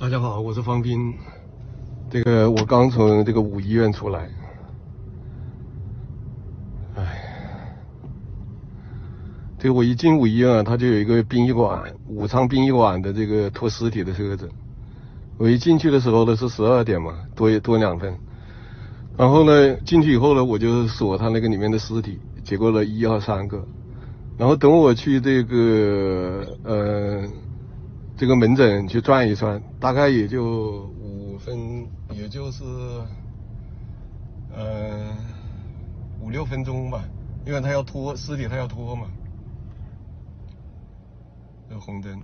大家好，我是方斌。这个我刚从这个五医院出来，哎，这我一进五医院啊，他就有一个殡仪馆，武昌殡仪馆的这个拖尸体的车子。我一进去的时候呢是十二点嘛，多多两分。然后呢进去以后呢，我就锁他那个里面的尸体，结果呢一二三个。然后等我去这个呃。这个门诊去转一转，大概也就五分，也就是，呃，五六分钟吧，因为他要拖尸体，他要拖嘛，这红灯，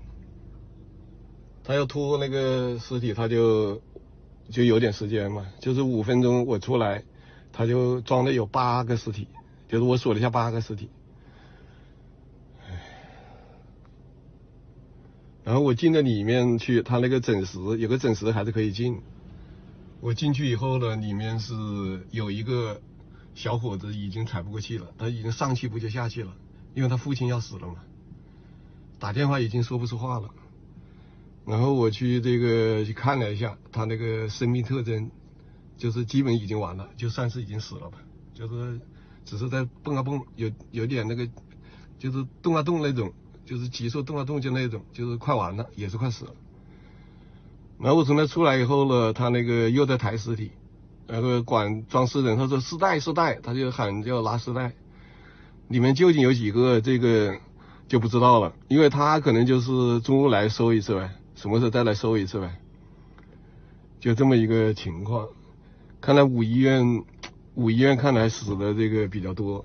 他要拖那个尸体，他就就有点时间嘛，就是五分钟我出来，他就装的有八个尸体，就是我数了一下八个尸体。然后我进到里面去，他那个诊室有个诊室还是可以进。我进去以后呢，里面是有一个小伙子已经喘不过气了，他已经上气不接下气了，因为他父亲要死了嘛，打电话已经说不出话了。然后我去这个去看了一下，他那个生命特征，就是基本已经完了，就算是已经死了吧，就是只是在蹦啊蹦，有有点那个，就是动啊动那种。就是急速动啊动就那种，就是快完了，也是快死了。然后我从那出来以后呢，他那个又在抬尸体，然后管装尸人，他说尸袋尸袋，他就喊叫拿尸袋。里面究竟有几个，这个就不知道了，因为他可能就是中午来收一次呗，什么时候再来收一次呗，就这么一个情况。看来五医院，五医院看来死的这个比较多。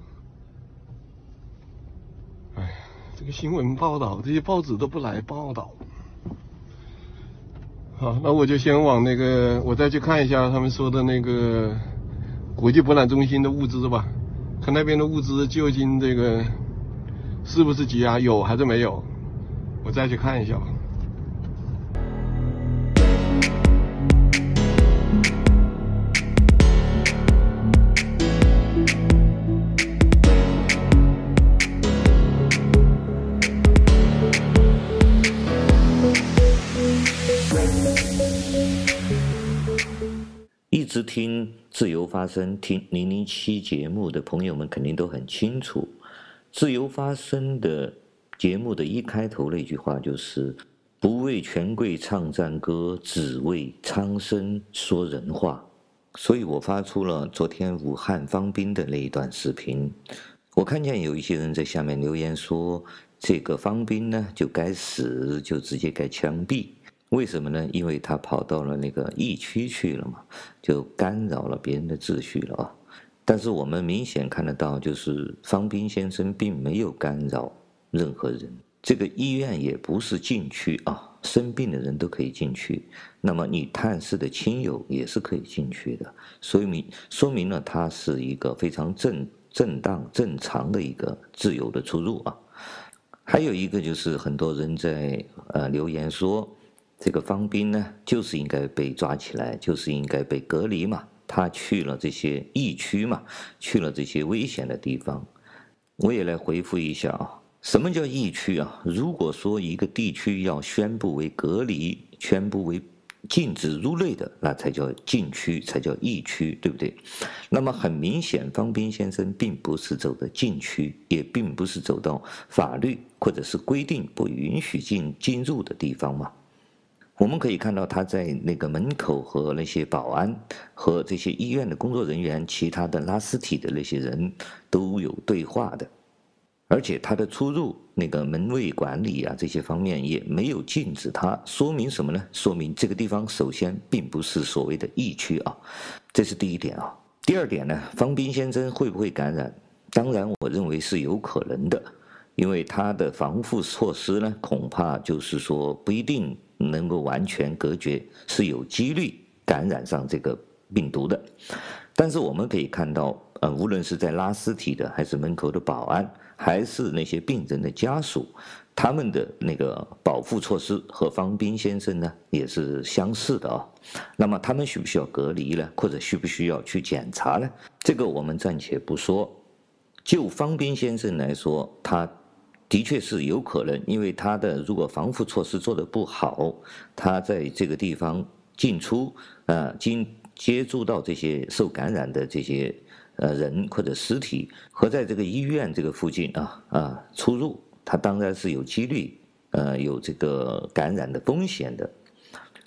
这个新闻报道，这些报纸都不来报道。好，那我就先往那个，我再去看一下他们说的那个国际博览中心的物资吧，看那边的物资究竟这个是不是积压，有还是没有，我再去看一下吧。一直听自由发声，听零零七节目的朋友们肯定都很清楚，自由发声的节目的一开头那句话就是“不为权贵唱赞歌，只为苍生说人话”。所以我发出了昨天武汉方斌的那一段视频。我看见有一些人在下面留言说：“这个方斌呢，就该死，就直接该枪毙。”为什么呢？因为他跑到了那个疫区去了嘛，就干扰了别人的秩序了啊。但是我们明显看得到，就是方斌先生并没有干扰任何人。这个医院也不是禁区啊，生病的人都可以进去。那么你探视的亲友也是可以进去的，所以明说明了他是一个非常正正当正常的一个自由的出入啊。还有一个就是很多人在呃留言说。这个方斌呢，就是应该被抓起来，就是应该被隔离嘛。他去了这些疫区嘛，去了这些危险的地方。我也来回复一下啊，什么叫疫区啊？如果说一个地区要宣布为隔离，宣布为禁止入内的，那才叫禁区，才叫疫区，对不对？那么很明显，方斌先生并不是走的禁区，也并不是走到法律或者是规定不允许进进入的地方嘛。我们可以看到他在那个门口和那些保安和这些医院的工作人员、其他的拉尸体的那些人都有对话的，而且他的出入那个门卫管理啊这些方面也没有禁止他，说明什么呢？说明这个地方首先并不是所谓的疫区啊，这是第一点啊。第二点呢，方斌先生会不会感染？当然，我认为是有可能的，因为他的防护措施呢，恐怕就是说不一定。能够完全隔绝，是有几率感染上这个病毒的。但是我们可以看到，呃，无论是在拉尸体的，还是门口的保安，还是那些病人的家属，他们的那个保护措施和方斌先生呢也是相似的啊、那么他们需不需要隔离呢？或者需不需要去检查呢？这个我们暂且不说。就方斌先生来说，他的确是有可能，因为他的如果防护措施做得不好，他在这个地方进出，啊，经接触到这些受感染的这些呃人或者尸体，和在这个医院这个附近啊啊出入，他当然是有几率，呃，有这个感染的风险的。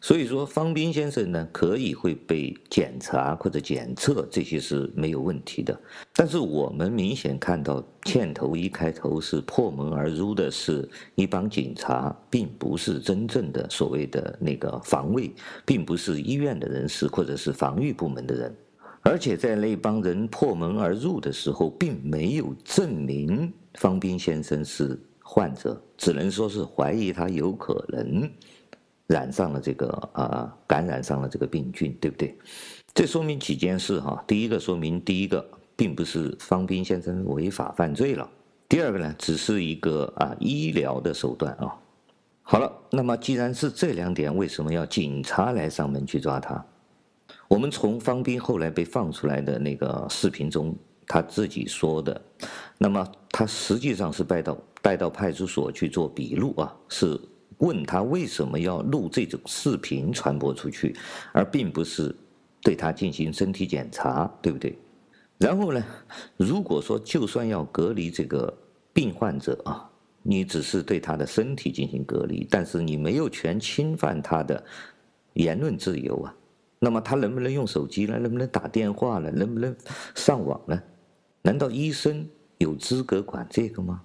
所以说，方斌先生呢，可以会被检查或者检测，这些是没有问题的。但是我们明显看到，箭头一开头是破门而入的，是一帮警察，并不是真正的所谓的那个防卫，并不是医院的人士或者是防御部门的人。而且在那帮人破门而入的时候，并没有证明方斌先生是患者，只能说是怀疑他有可能。染上了这个啊，感染上了这个病菌，对不对？这说明几件事哈。第一个说明，第一个并不是方斌先生违法犯罪了。第二个呢，只是一个啊医疗的手段啊。好了，那么既然是这两点，为什么要警察来上门去抓他？我们从方斌后来被放出来的那个视频中，他自己说的，那么他实际上是带到带到派出所去做笔录啊，是。问他为什么要录这种视频传播出去，而并不是对他进行身体检查，对不对？然后呢，如果说就算要隔离这个病患者啊，你只是对他的身体进行隔离，但是你没有权侵犯他的言论自由啊。那么他能不能用手机呢？能不能打电话呢？能不能上网呢？难道医生有资格管这个吗？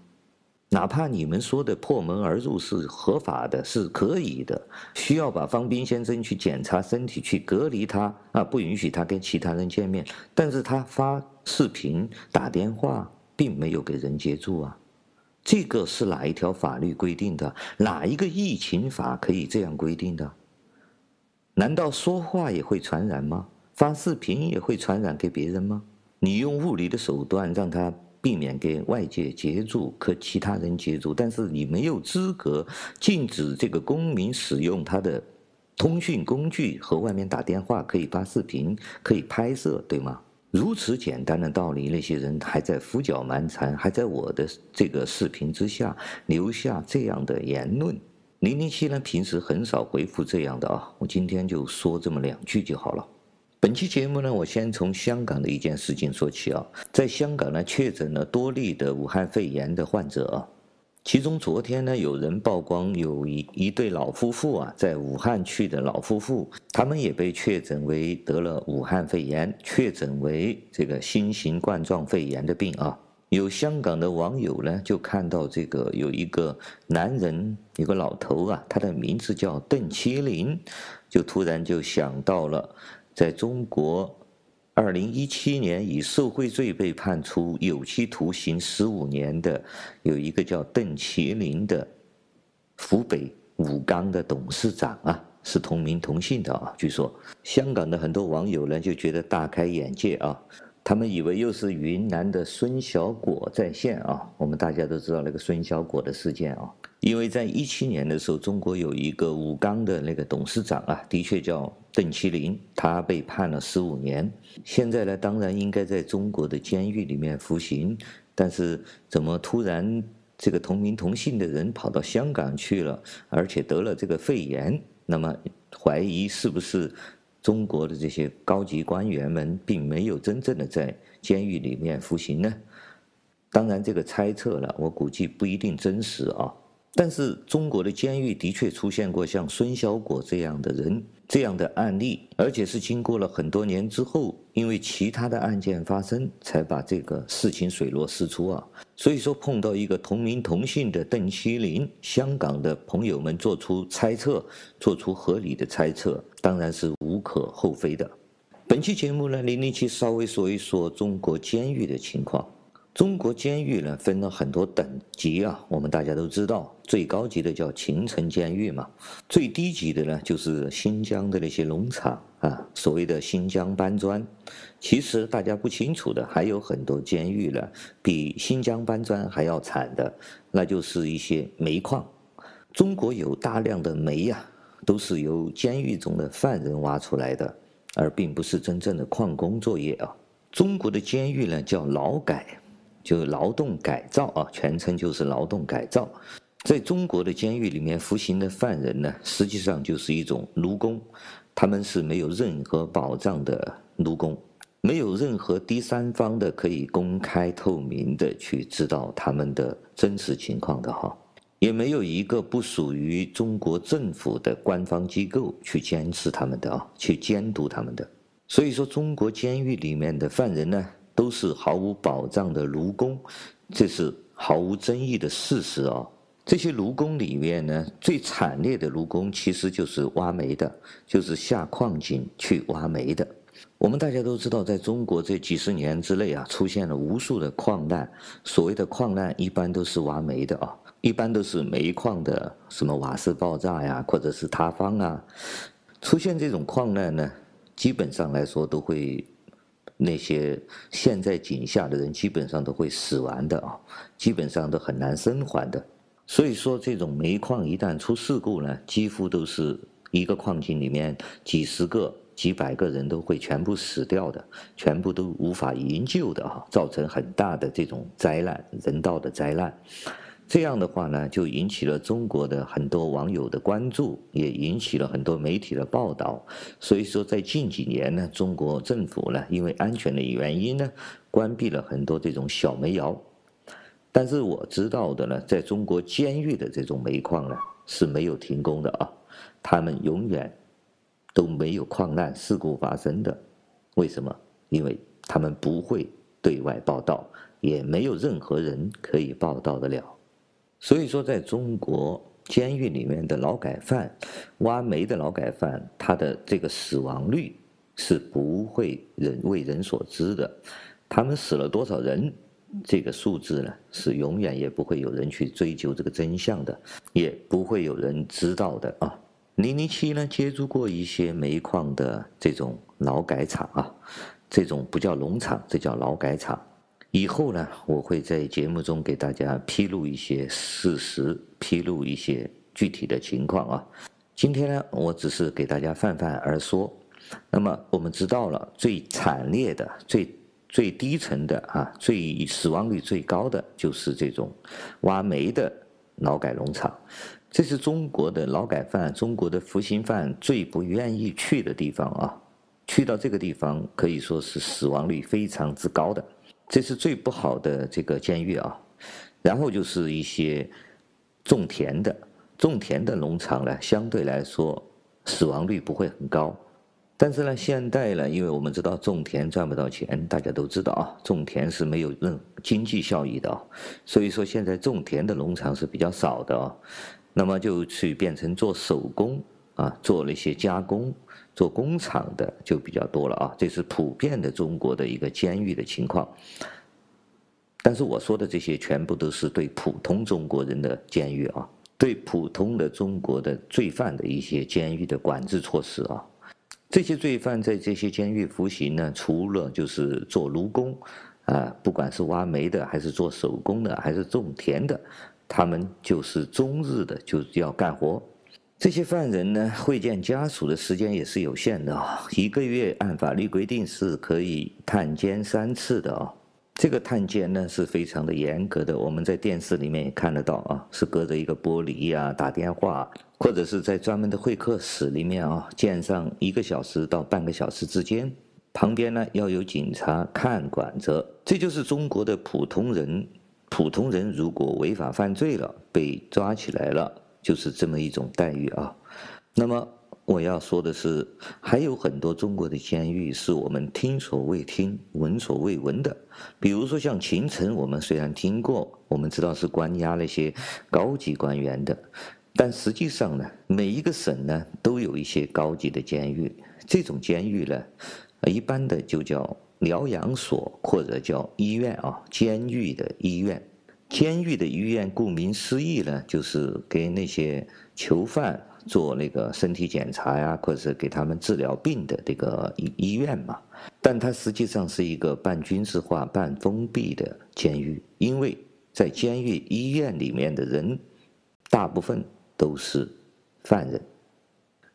哪怕你们说的破门而入是合法的，是可以的，需要把方斌先生去检查身体，去隔离他啊，不允许他跟其他人见面。但是他发视频、打电话，并没有给人接触啊，这个是哪一条法律规定的？哪一个疫情法可以这样规定的？难道说话也会传染吗？发视频也会传染给别人吗？你用物理的手段让他。避免给外界接触和其他人接触，但是你没有资格禁止这个公民使用他的通讯工具和外面打电话，可以发视频，可以拍摄，对吗？如此简单的道理，那些人还在胡搅蛮缠，还在我的这个视频之下留下这样的言论。零零七呢，平时很少回复这样的啊，我今天就说这么两句就好了。本期节目呢，我先从香港的一件事情说起啊，在香港呢，确诊了多例的武汉肺炎的患者啊，其中昨天呢，有人曝光有一一对老夫妇啊，在武汉去的老夫妇，他们也被确诊为得了武汉肺炎，确诊为这个新型冠状肺炎的病啊。有香港的网友呢，就看到这个有一个男人，有个老头啊，他的名字叫邓麒麟，就突然就想到了。在中国，二零一七年以受贿罪被判处有期徒刑十五年的，有一个叫邓麒麟的湖北武钢的董事长啊，是同名同姓的啊。据说香港的很多网友呢就觉得大开眼界啊，他们以为又是云南的孙小果在线啊。我们大家都知道那个孙小果的事件啊。因为在一七年的时候，中国有一个武钢的那个董事长啊，的确叫邓麒麟，他被判了十五年。现在呢，当然应该在中国的监狱里面服刑，但是怎么突然这个同名同姓的人跑到香港去了，而且得了这个肺炎？那么怀疑是不是中国的这些高级官员们并没有真正的在监狱里面服刑呢？当然，这个猜测了，我估计不一定真实啊。但是中国的监狱的确出现过像孙小果这样的人，这样的案例，而且是经过了很多年之后，因为其他的案件发生，才把这个事情水落石出啊。所以说碰到一个同名同姓的邓锡麟，香港的朋友们做出猜测，做出合理的猜测，当然是无可厚非的。本期节目呢，零零七稍微说一说中国监狱的情况。中国监狱呢，分了很多等级啊，我们大家都知道，最高级的叫秦城监狱嘛，最低级的呢就是新疆的那些农场啊，所谓的新疆搬砖。其实大家不清楚的还有很多监狱呢，比新疆搬砖还要惨的，那就是一些煤矿。中国有大量的煤呀，都是由监狱中的犯人挖出来的，而并不是真正的矿工作业啊。中国的监狱呢叫劳改。就是劳动改造啊，全称就是劳动改造。在中国的监狱里面服刑的犯人呢，实际上就是一种奴工，他们是没有任何保障的奴工，没有任何第三方的可以公开透明的去知道他们的真实情况的哈，也没有一个不属于中国政府的官方机构去监视他们的啊，去监督他们的。所以说，中国监狱里面的犯人呢，都是毫无保障的奴工，这是毫无争议的事实啊。这些奴工里面呢，最惨烈的奴工其实就是挖煤的，就是下矿井去挖煤的。我们大家都知道，在中国这几十年之内啊，出现了无数的矿难。所谓的矿难，一般都是挖煤的啊，一般都是煤矿的，什么瓦斯爆炸呀，或者是塌方啊。出现这种矿难呢，基本上来说都会，那些陷在井下的人基本上都会死亡的啊，基本上都很难生还的。所以说，这种煤矿一旦出事故呢，几乎都是一个矿井里面几十个、几百个人都会全部死掉的，全部都无法营救的啊，造成很大的这种灾难，人道的灾难。这样的话呢，就引起了中国的很多网友的关注，也引起了很多媒体的报道。所以说，在近几年呢，中国政府呢，因为安全的原因呢，关闭了很多这种小煤窑。但是我知道的呢，在中国监狱的这种煤矿呢是没有停工的啊，他们永远都没有矿难事故发生的。为什么？因为他们不会对外报道，也没有任何人可以报道得了。所以说，在中国监狱里面的劳改犯、挖煤的劳改犯，他的这个死亡率是不会人为人所知的。他们死了多少人？这个数字呢，是永远也不会有人去追究这个真相的，也不会有人知道的啊。零零七呢，接触过一些煤矿的这种劳改场啊，这种不叫农场，这叫劳改场。以后呢，我会在节目中给大家披露一些事实，披露一些具体的情况啊。今天呢，我只是给大家泛泛而说。那么我们知道了最惨烈的最。最低层的啊，最死亡率最高的就是这种挖煤的劳改农场，这是中国的劳改犯、中国的服刑犯最不愿意去的地方啊。去到这个地方可以说是死亡率非常之高的，这是最不好的这个监狱啊。然后就是一些种田的、种田的农场呢，相对来说死亡率不会很高。但是呢，现在呢，因为我们知道种田赚不到钱，大家都知道啊，种田是没有任何经济效益的，所以说现在种田的农场是比较少的啊，那么就去变成做手工啊，做了一些加工，做工厂的就比较多了啊，这是普遍的中国的一个监狱的情况。但是我说的这些全部都是对普通中国人的监狱啊，对普通的中国的罪犯的一些监狱的管制措施啊。这些罪犯在这些监狱服刑呢，除了就是做奴工，啊，不管是挖煤的，还是做手工的，还是种田的，他们就是终日的就要干活。这些犯人呢，会见家属的时间也是有限的啊，一个月按法律规定是可以探监三次的啊。这个探监呢是非常的严格的，我们在电视里面也看得到啊，是隔着一个玻璃呀，打电话，或者是在专门的会客室里面啊，见上一个小时到半个小时之间，旁边呢要有警察看管着。这就是中国的普通人，普通人如果违法犯罪了，被抓起来了，就是这么一种待遇啊。那么。我要说的是，还有很多中国的监狱是我们听所未听、闻所未闻的。比如说像秦城，我们虽然听过，我们知道是关押那些高级官员的，但实际上呢，每一个省呢都有一些高级的监狱。这种监狱呢，一般的就叫疗养所或者叫医院啊，监狱的医院。监狱的医院顾名思义呢，就是给那些囚犯。做那个身体检查呀，或者是给他们治疗病的这个医医院嘛，但它实际上是一个半军事化、半封闭的监狱，因为在监狱医院里面的人，大部分都是犯人，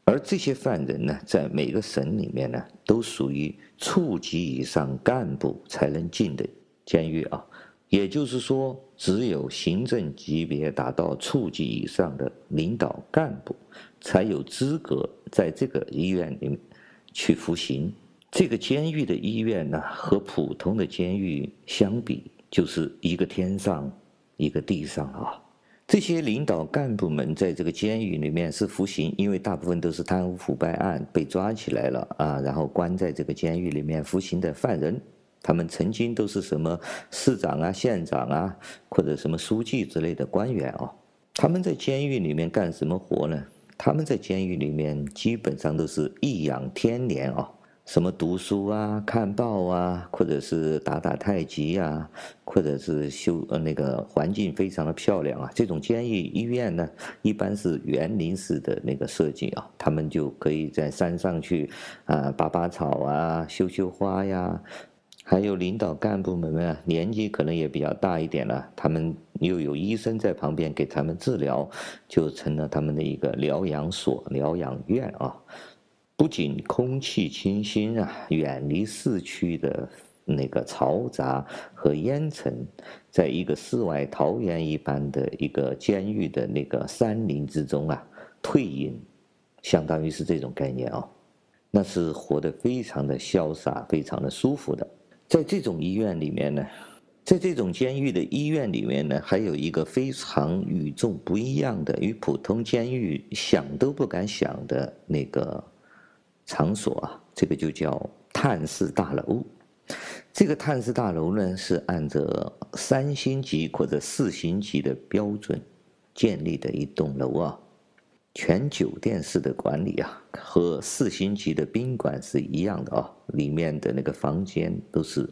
而这些犯人呢，在每个省里面呢，都属于处级以上干部才能进的监狱啊。也就是说，只有行政级别达到处级以上的领导干部，才有资格在这个医院里面去服刑。这个监狱的医院呢，和普通的监狱相比，就是一个天上，一个地上啊。这些领导干部们在这个监狱里面是服刑，因为大部分都是贪污腐败案被抓起来了啊，然后关在这个监狱里面服刑的犯人。他们曾经都是什么市长啊、县长啊，或者什么书记之类的官员哦。他们在监狱里面干什么活呢？他们在监狱里面基本上都是颐养天年哦。什么读书啊、看报啊，或者是打打太极啊，或者是修呃那个环境非常的漂亮啊。这种监狱医院呢，一般是园林式的那个设计啊，他们就可以在山上去啊拔拔草啊、修修花呀。还有领导干部们啊，年纪可能也比较大一点了，他们又有医生在旁边给他们治疗，就成了他们的一个疗养所、疗养院啊。不仅空气清新啊，远离市区的那个嘈杂和烟尘，在一个世外桃源一般的一个监狱的那个山林之中啊，退隐，相当于是这种概念哦，那是活得非常的潇洒，非常的舒服的。在这种医院里面呢，在这种监狱的医院里面呢，还有一个非常与众不一样的，与普通监狱想都不敢想的那个。场所啊，这个就叫探视大楼。这个探视大楼呢，是按照三星级或者四星级的标准建立的一栋楼啊，全酒店式的管理啊，和四星级的宾馆是一样的啊。里面的那个房间都是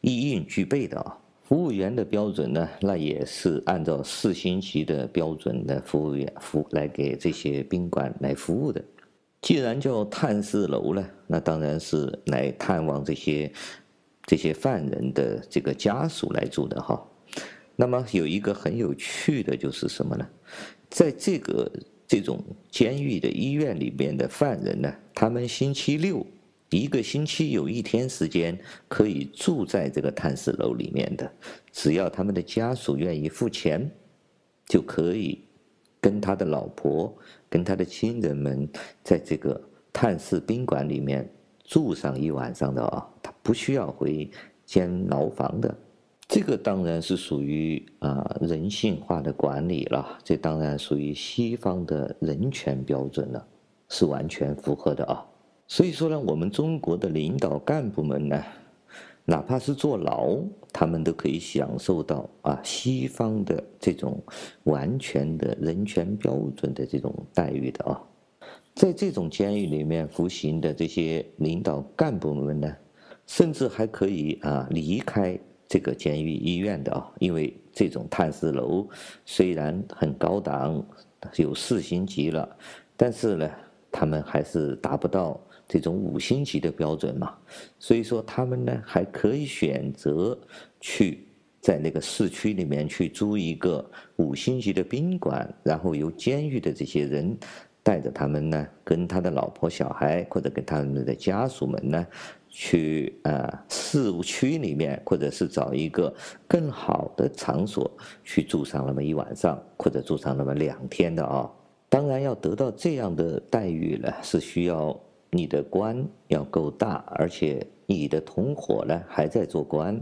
一应俱备的啊。服务员的标准呢，那也是按照四星级的标准的服务员服来给这些宾馆来服务的。既然叫探视楼呢，那当然是来探望这些这些犯人的这个家属来住的哈。那么有一个很有趣的就是什么呢？在这个这种监狱的医院里面的犯人呢，他们星期六一个星期有一天时间可以住在这个探视楼里面的，只要他们的家属愿意付钱，就可以。跟他的老婆，跟他的亲人们，在这个探视宾馆里面住上一晚上的啊，他不需要回监牢房的。这个当然是属于啊人性化的管理了，这当然属于西方的人权标准了，是完全符合的啊。所以说呢，我们中国的领导干部们呢。哪怕是坐牢，他们都可以享受到啊西方的这种完全的人权标准的这种待遇的啊，在这种监狱里面服刑的这些领导干部们呢，甚至还可以啊离开这个监狱医院的啊，因为这种探视楼虽然很高档，有四星级了，但是呢，他们还是达不到。这种五星级的标准嘛，所以说他们呢还可以选择去在那个市区里面去租一个五星级的宾馆，然后由监狱的这些人带着他们呢，跟他的老婆小孩或者跟他们的家属们呢，去啊市区里面，或者是找一个更好的场所去住上那么一晚上，或者住上那么两天的啊。当然要得到这样的待遇呢，是需要。你的官要够大，而且你的同伙呢还在做官，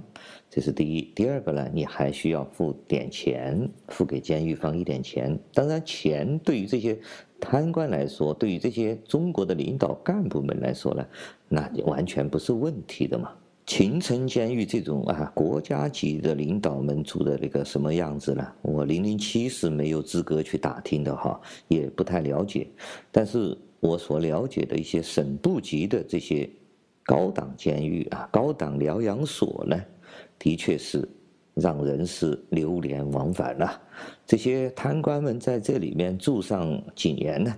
这是第一。第二个呢，你还需要付点钱，付给监狱方一点钱。当然，钱对于这些贪官来说，对于这些中国的领导干部们来说呢，那完全不是问题的嘛。秦城监狱这种啊，国家级的领导们住的那个什么样子呢？我零零七是没有资格去打听的哈，也不太了解，但是。我所了解的一些省部级的这些高档监狱啊，高档疗养所呢，的确是让人是流连忘返了。这些贪官们在这里面住上几年呢，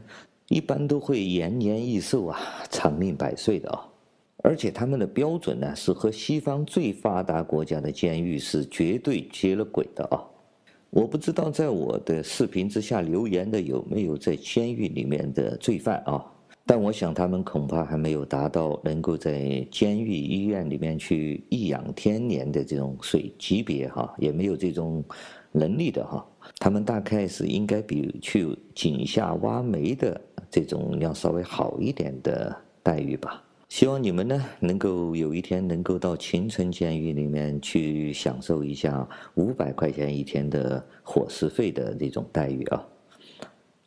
一般都会延年益寿啊，长命百岁的啊。而且他们的标准呢，是和西方最发达国家的监狱是绝对接了轨的啊。我不知道在我的视频之下留言的有没有在监狱里面的罪犯啊？但我想他们恐怕还没有达到能够在监狱医院里面去颐养天年的这种水级别哈，也没有这种能力的哈。他们大概是应该比去井下挖煤的这种要稍微好一点的待遇吧。希望你们呢能够有一天能够到秦城监狱里面去享受一下五百块钱一天的伙食费的这种待遇啊。